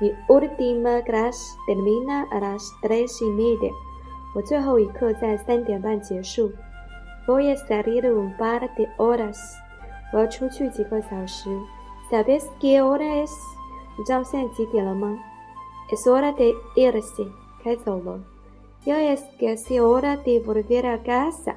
？Mi última clase termina a las tres y media。我最后一课在三点半结束。Voy a salir un par de horas。我要出去几个小时。¿Sabes qué hora es？你知道现在几点了吗？Es hora de irse。开走了。Ya es casi hora de volver a casa。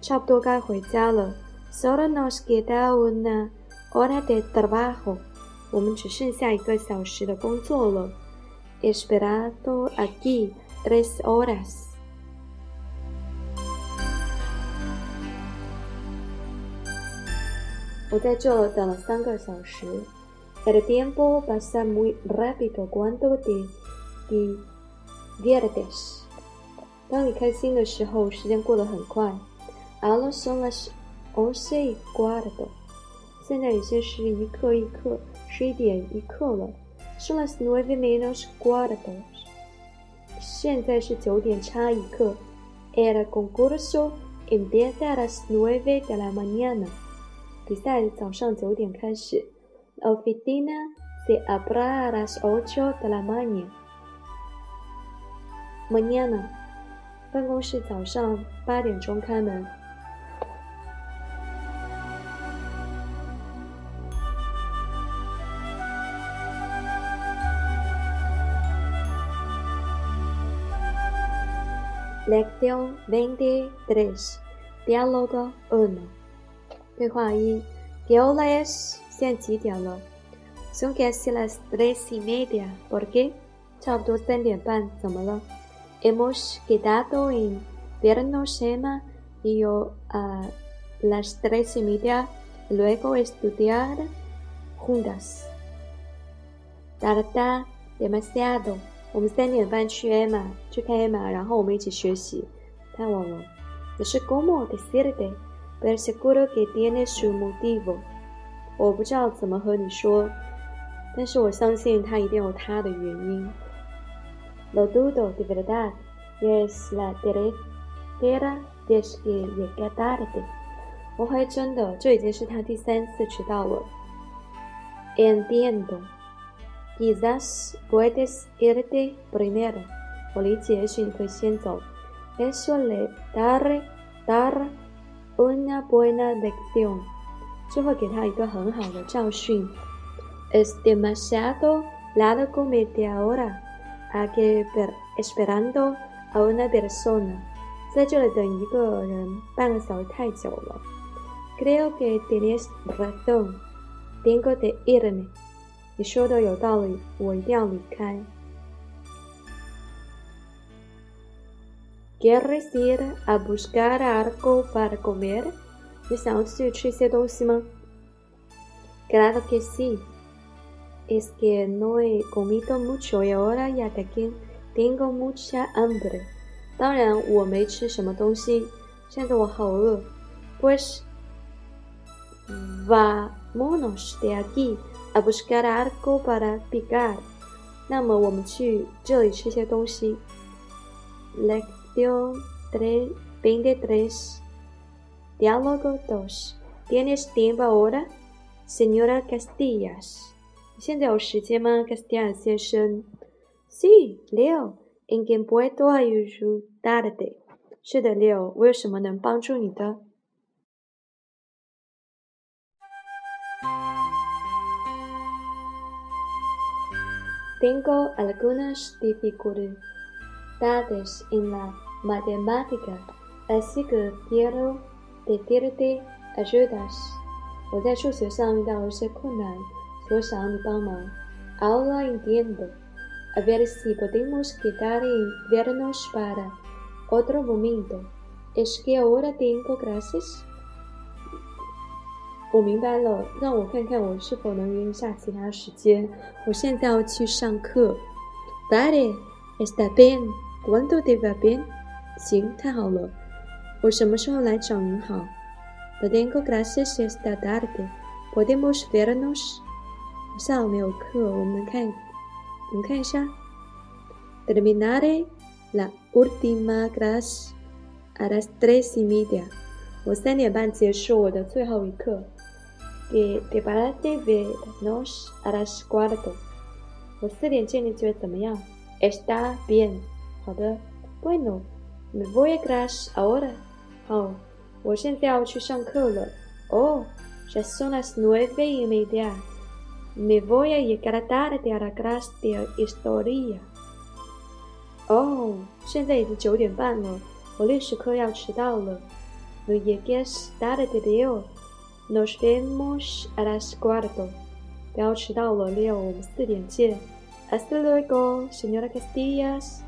差不多该回家了。Solo nos queda una hora de trabajo。 我们只剩下一个小时的工作了。Esperado aquí tres horas。我在这等了三个小时。El tiempo pasa muy rápido cuando te diviertes。当你开心的时候，时间过得很快。Ahora son las once y cuarto。 现在已经是一刻一刻。十一点一刻了，son las nueve menos cuarto。现在是九点差一刻。El concurso empieza a las nueve de la mañana。比赛早上九点开始。La oficina se abre a las ocho de la mañana。Mañana，办公室早上八点钟开门。Lección 23. Diálogo 1. 对话一：¿Qué hora es？现在几点了？Son casi las tres y media. ¿Por qué？差不多三点半，怎么了？Hemos quedado en vernos Emma y yo a las tres y media, luego estudiar juntas. Tarda demasiado. 我们三点半去艾玛，去看艾玛，然后我们一起学习。太晚了。No sé cómo decirte, pero seguro que tiene su motivo。我不知道怎么和你说，但是我相信他一定有他的原因。Lo dudo de verdad, es la tercera vez que llega tarde。我怀真的，这已经是他第三次迟到了。Entiendo。Quizás puedes irte primero. Eso le dará, dar una buena lección. Es demasiado largo media hora aquí esperando a una persona. Creo que tienes razón. Tengo que irme. 你说的有道理，我一定要离开。¿Quieres ir a buscar algo para comer？你想要去吃一些东西吗？Claro que sí. Es que no he comido mucho y ahora ya tengo mucha hambre. 当然，我没吃什么东西，现在我好饿。Pues vámonos de aquí. a buscar algo para picar。那么我们去这里吃些东西。Lección tres veintitrés. Diálogo dos. ¿Tienes tiempo ahora, señora Castillas？你现在有时间吗，Castillas 先生？Sí, Leo. ¿En qué puedo ayudarte？是的，Leo，我有什么能帮助你的 ？Tengo algunas dificultades en la matemática, así que quiero pedirte ayudas. 我在数学上遇到了一些困难，所以想要你帮忙。Ahora entiendo. A ver si podemos quedar y vernos para otro momento. Es que ahora tengo clases. 我明白了，让我看看我是否能约一下其他时间。我现在要去上课。Vale, Está bien. ¿Cuándo te va bien? 行，太好了。我什么时候来找您好？No tengo clases esta tarde. ¿Podemos vernos? 我下午没有课，我们看，我们看一下。Terminaré la última clase a las tres y media. 我三点半结束我的最后一课。¿Qué te parece vernos a las cuatro? 我四点见你觉得怎么样？Está bien. 好的。Bueno, me voy a clase ahora. 好，我现在要去上课了。Oh, ya son las nueve y media. Me voy a llegar tarde a la clase de historia. 哦，现在已经九点半了，我历史课要迟到了。No llegues tarde, Leo. Nos vemos a las cuatro. 不要迟到了，Leo，我们四点见。Hasta luego, señora Castillas.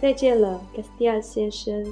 再见了，Castillas 先生。